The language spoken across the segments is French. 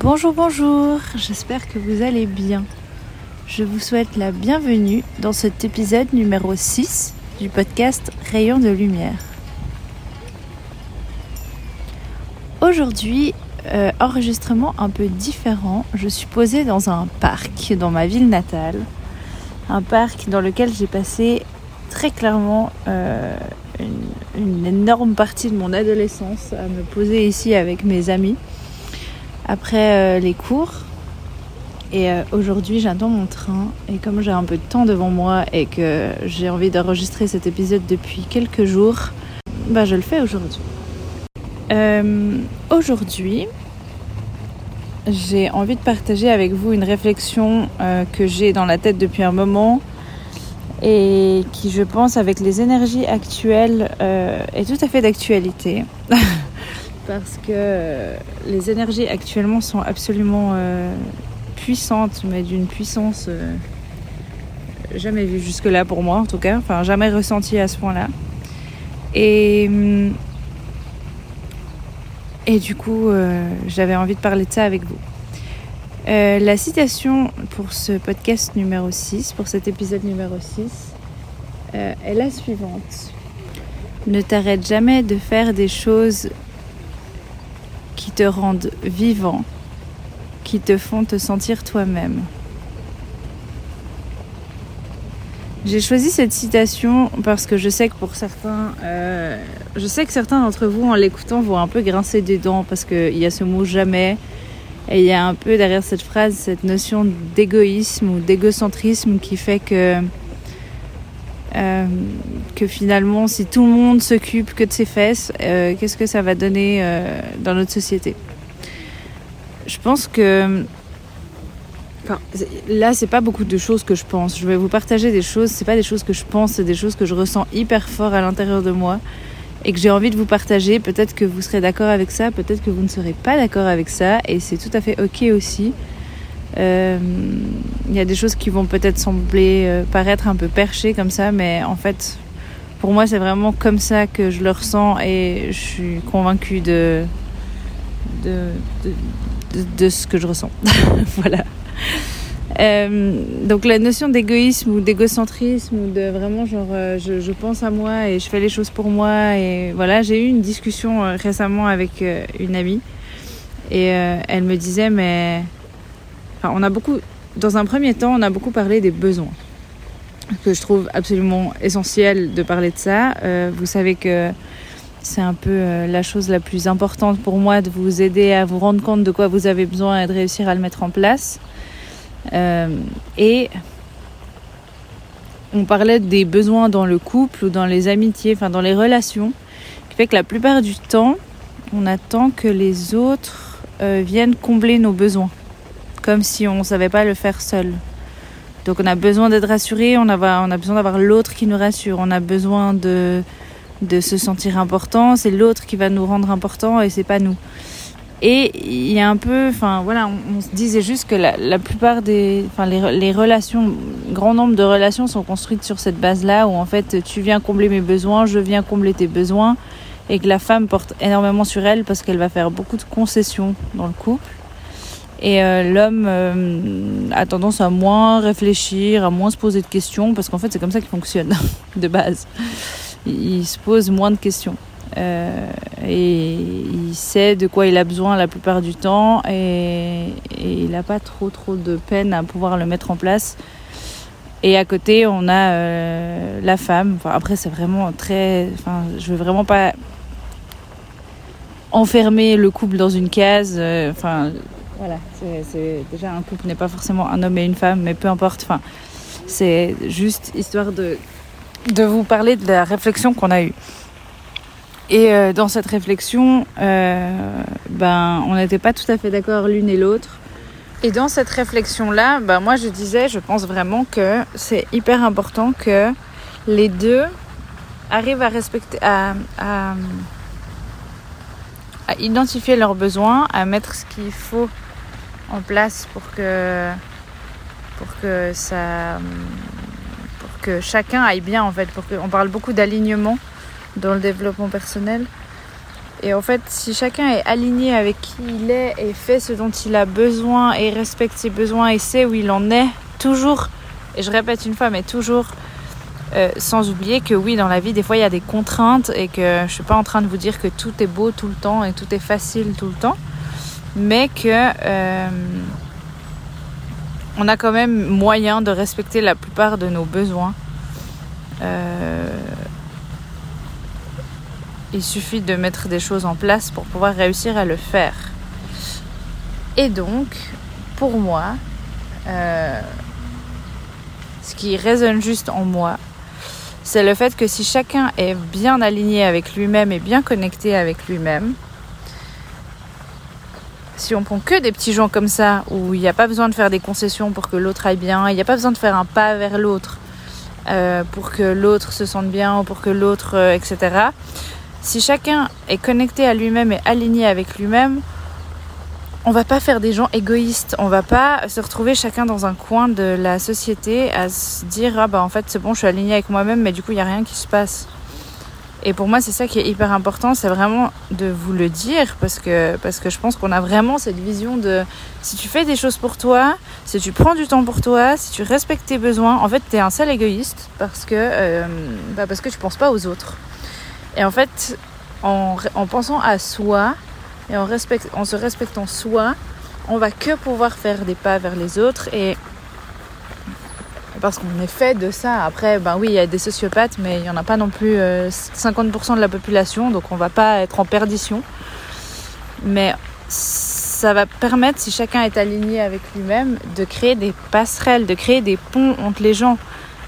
Bonjour, bonjour, j'espère que vous allez bien. Je vous souhaite la bienvenue dans cet épisode numéro 6 du podcast Rayon de lumière. Aujourd'hui, euh, enregistrement un peu différent. Je suis posée dans un parc dans ma ville natale. Un parc dans lequel j'ai passé très clairement euh, une, une énorme partie de mon adolescence à me poser ici avec mes amis après euh, les cours. Et euh, aujourd'hui, j'attends mon train. Et comme j'ai un peu de temps devant moi et que j'ai envie d'enregistrer cet épisode depuis quelques jours, bah, je le fais aujourd'hui. Euh, aujourd'hui, j'ai envie de partager avec vous une réflexion que j'ai dans la tête depuis un moment et qui, je pense, avec les énergies actuelles, est tout à fait d'actualité. Parce que euh, les énergies actuellement sont absolument euh, puissantes, mais d'une puissance euh, jamais vue jusque-là pour moi, en tout cas. Enfin, jamais ressentie à ce point-là. Et, hum, et du coup, j'avais envie de parler de ça avec vous. La citation pour ce podcast numéro 6, pour cet épisode numéro 6, euh, est la suivante. Ne t'arrête jamais de faire des choses qui te rendent vivant, qui te font te sentir toi-même. J'ai choisi cette citation parce que je sais que pour certains, euh, je sais que certains d'entre vous en l'écoutant vont un peu grincer des dents parce qu'il y a ce mot jamais et il y a un peu derrière cette phrase cette notion d'égoïsme ou d'égocentrisme qui fait que euh, que finalement si tout le monde s'occupe que de ses fesses, euh, qu'est-ce que ça va donner euh, dans notre société? Je pense que Enfin, là, c'est pas beaucoup de choses que je pense. Je vais vous partager des choses. C'est pas des choses que je pense, c'est des choses que je ressens hyper fort à l'intérieur de moi et que j'ai envie de vous partager. Peut-être que vous serez d'accord avec ça, peut-être que vous ne serez pas d'accord avec ça, et c'est tout à fait ok aussi. Euh, Il y a des choses qui vont peut-être sembler euh, paraître un peu perchées comme ça, mais en fait, pour moi, c'est vraiment comme ça que je le ressens et je suis convaincue de de, de, ce que je ressens. voilà. Euh, donc la notion d'égoïsme ou d'égocentrisme ou de vraiment genre je, pense à moi et je fais les choses pour moi et voilà j'ai eu une discussion récemment avec une amie et elle me disait mais on a beaucoup dans un premier temps on a beaucoup parlé des besoins que je trouve absolument essentiel de parler de ça Euh, vous savez que c'est un peu euh, la chose la plus importante pour moi de vous aider à vous rendre compte de quoi vous avez besoin et de réussir à le mettre en place. Euh, et on parlait des besoins dans le couple ou dans les amitiés, enfin dans les relations, qui fait que la plupart du temps, on attend que les autres viennent combler nos besoins, comme si on ne savait pas le faire seul. Donc on a besoin d'être rassuré, on a, besoin d'avoir l'autre qui nous rassure, on a besoin de, se sentir important, c'est l'autre qui va nous rendre important et c'est pas nous. Et il y a un peu, enfin voilà, on, se disait juste que la, la plupart des, enfin les, les relations, grand nombre de relations sont construites sur cette base-là où en fait tu viens combler mes besoins, je viens combler tes besoins et que la femme porte énormément sur elle parce qu'elle va faire beaucoup de concessions dans le couple. Et euh, l'homme euh, a tendance à moins réfléchir, à moins se poser de questions parce qu'en fait c'est comme ça qu'il fonctionne de base. Il, se pose moins de questions. Euh, et il sait de quoi il a besoin la plupart du temps et, il n'a pas trop trop de peine à pouvoir le mettre en place. Et à côté, on a la femme. Après, c'est vraiment très. Enfin, je veux vraiment pas enfermer le couple dans une case. Enfin, voilà. C'est, déjà un couple n'est pas forcément un homme et une femme, mais peu importe. C'est juste histoire de vous parler de la réflexion qu'on a eue. Et euh, dans cette réflexion, euh, ben, on n'était pas tout à fait d'accord l'une et l'autre. Et dans cette réflexion-là, ben, moi je disais, je pense vraiment que c'est hyper important que les deux arrivent à respecter, à identifier leurs besoins, à mettre ce qu'il faut en place pour que, chacun aille bien en fait. Pour on parle beaucoup d'alignement dans le développement personnel. Et en fait, si chacun est aligné avec qui il est et fait ce dont il a besoin et respecte ses besoins et sait où il en est, toujours, et je répète une fois, mais toujours, euh, sans oublier que oui, dans la vie, des fois, il y a des contraintes et que je suis pas en train de vous dire que tout est beau tout le temps et tout est facile tout le temps, mais que euh, on a quand même moyen de respecter la plupart de nos besoins. Euh, il suffit de mettre des choses en place pour pouvoir réussir à le faire. Et donc, pour moi, euh, ce qui résonne juste en moi, c'est le fait que si chacun est bien aligné avec lui-même et bien connecté avec lui-même, si on prend que des petits gens comme ça, où il n'y a pas besoin de faire des concessions pour que l'autre aille bien, il n'y a pas besoin de faire un pas vers l'autre euh, pour que l'autre se sente bien ou pour que l'autre, euh, etc. Si chacun est connecté à lui-même et aligné avec lui-même, on va pas faire des gens égoïstes. On va pas se retrouver chacun dans un coin de la société à se dire ah bah en fait c'est bon je suis aligné avec moi-même mais du coup il y a rien qui se passe. Et pour moi c'est ça qui est hyper important, c'est vraiment de vous le dire parce que parce que je pense qu'on a vraiment cette vision de si tu fais des choses pour toi, si tu prends du temps pour toi, si tu respectes tes besoins, en fait tu es un seul égoïste parce que euh, bah parce que tu penses pas aux autres. Et en fait, en, pensant à soi et en, en se respectant soi, on va que pouvoir faire des pas vers les autres et parce qu'on est fait de ça. Après, ben oui, il y a des sociopathes, mais il n'y en a pas non plus 50% euh, de la population, donc on va pas être en perdition. Mais ça va permettre, si chacun est aligné avec lui-même, de créer des passerelles, de créer des ponts entre les gens.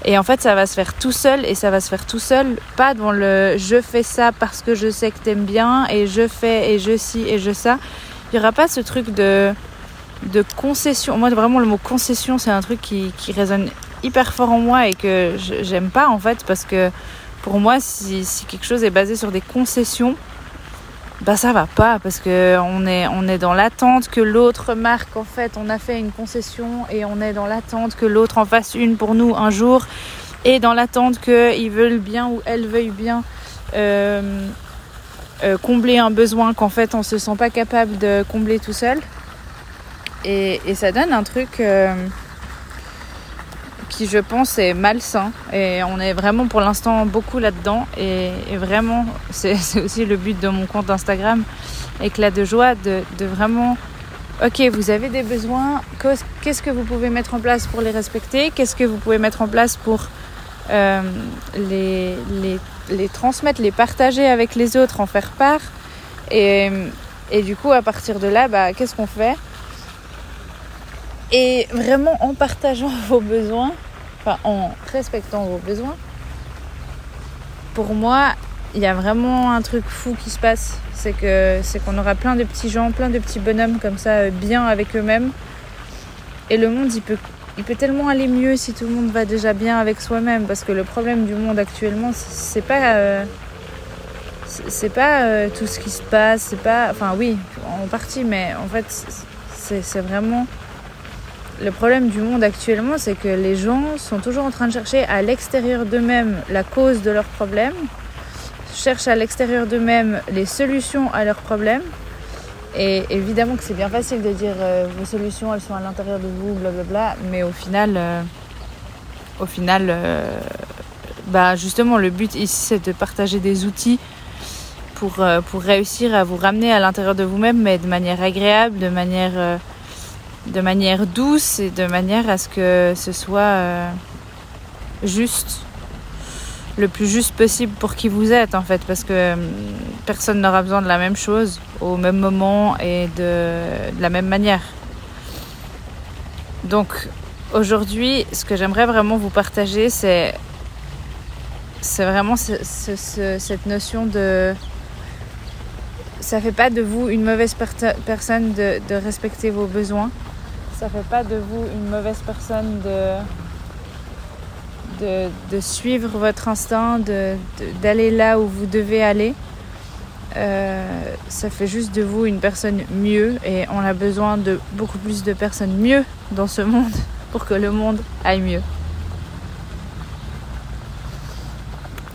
Et en fait, ça va se faire tout seul et ça va se faire tout seul, pas dans le je fais ça parce que je sais que t'aimes bien et je fais et je ci et je ça. Il n'y aura pas ce truc de, de concession. Moi, vraiment, le mot concession, c'est un truc qui, qui résonne hyper fort en moi et que j'aime pas en fait parce que pour moi, si, si quelque chose est basé sur des concessions, bah ça va pas parce que on est on est dans l'attente que l'autre marque en fait on a fait une concession et on est dans l'attente que l'autre en fasse une pour nous un jour et dans l'attente qu'ils veulent bien ou elles veuillent bien euh, euh, combler un besoin qu'en fait on se sent pas capable de combler tout seul. Et, ça donne un truc euh, qui je pense est malsain. Et on est vraiment pour l'instant beaucoup là-dedans. Et, vraiment c'est aussi le but de mon compte Instagram. Éclat de joie de, vraiment ok vous avez des besoins. Qu'est-ce que vous pouvez mettre en place pour les respecter? Qu'est-ce que vous pouvez mettre en place pour euh, les, les, les, transmettre les partager avec les autres en faire part? Et, et du coup à partir de là bah, qu'est-ce qu'on fait? Et vraiment en partageant vos besoins, enfin en respectant vos besoins, pour moi, il y a vraiment un truc fou qui se passe. C'est que c'est qu'on aura plein de petits gens, plein de petits bonhommes comme ça, euh, bien avec eux-mêmes. Et le monde, il peut, il peut tellement aller mieux si tout le monde va déjà bien avec soi-même. Parce que le problème du monde actuellement, c'est pas. Euh, c'est pas euh, tout ce qui se passe, c'est pas. Enfin, oui, en partie, mais en fait, c'est vraiment le problème du monde actuellement, c'est que les gens sont toujours en train de chercher à l'extérieur d'eux-mêmes la cause de leurs problèmes, cherchent à l'extérieur d'eux-mêmes les solutions à leurs problèmes. Et évidemment que c'est bien facile de dire euh, vos solutions, elles sont à l'intérieur de vous, blablabla, mais au final, euh, au final, euh, bah justement, le but ici, c'est de partager des outils pour, pour réussir à vous ramener à l'intérieur de vous-même, mais de manière agréable, de manière de manière douce et de manière à ce que ce soit euh, juste, le plus juste possible pour qui vous êtes en fait, parce que hum, personne n'aura besoin de la même chose au même moment et de, la même manière. Donc aujourd'hui, ce que j'aimerais vraiment vous partager, c'est c'est vraiment cette notion de ça fait pas de vous une mauvaise personne de respecter vos besoins ça fait pas de vous une mauvaise personne de, de, suivre votre instinct, d'aller là où vous devez aller. Euh, ça fait juste de vous une personne mieux et on a besoin de beaucoup plus de personnes mieux dans ce monde pour que le monde aille mieux.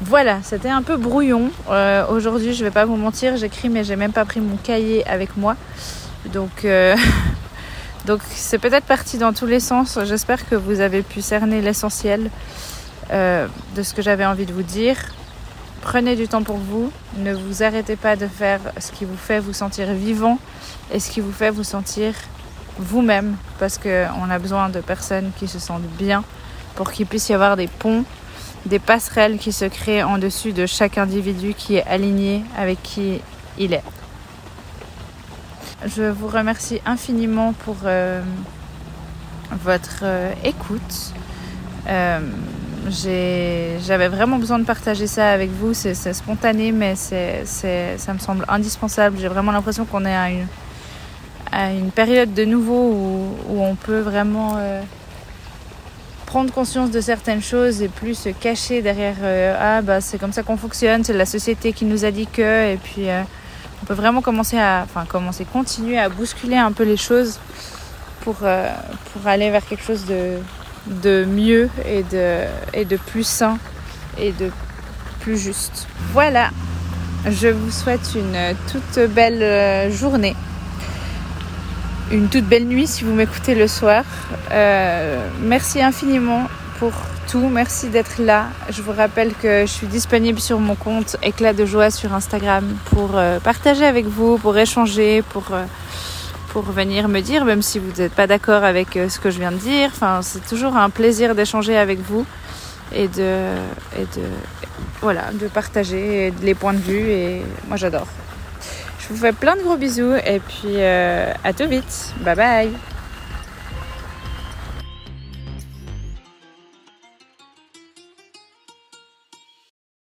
Voilà, c'était un peu brouillon. Euh, aujourd'hui, je vais pas vous mentir, j'écris mais j'ai même pas pris mon cahier avec moi. Donc, euh, donc c'est peut-être parti dans tous les sens. J'espère que vous avez pu cerner l'essentiel euh, de ce que j'avais envie de vous dire. Prenez du temps pour vous. Ne vous arrêtez pas de faire ce qui vous fait vous sentir vivant et ce qui vous fait vous sentir vous-même parce qu'on a besoin de personnes qui se sentent bien pour qu'il puisse y avoir des ponts des passerelles qui se créent en dessus de chaque individu qui est aligné avec qui il est. Je vous remercie infiniment pour euh, votre euh, écoute. Euh, j'avais vraiment besoin de partager ça avec vous. C'est spontané, mais ça me semble indispensable. J'ai vraiment l'impression qu'on est à une, période de nouveau où, on peut vraiment prendre conscience de certaines choses et plus se cacher derrière ah bah c'est comme ça qu'on fonctionne, c'est la société qui nous a dit que et puis euh, on peut vraiment commencer à continuer à bousculer un peu les choses pour euh, aller vers quelque chose de mieux et de et de plus sain et de plus juste. Voilà. Je vous souhaite une toute belle journée une toute belle nuit si vous m'écoutez le soir. Euh, merci infiniment pour tout. Merci d'être là. Je vous rappelle que je suis disponible sur mon compte Éclat de joie sur Instagram pour euh, partager avec vous, pour échanger, pour, euh, pour venir me dire, même si vous n'êtes pas d'accord avec ce que je viens de dire. Enfin, c'est toujours un plaisir d'échanger avec vous et de, partager les points de vue. Et moi, j'adore. Je vous fais plein de gros bisous et puis euh, à tout vite. Bye bye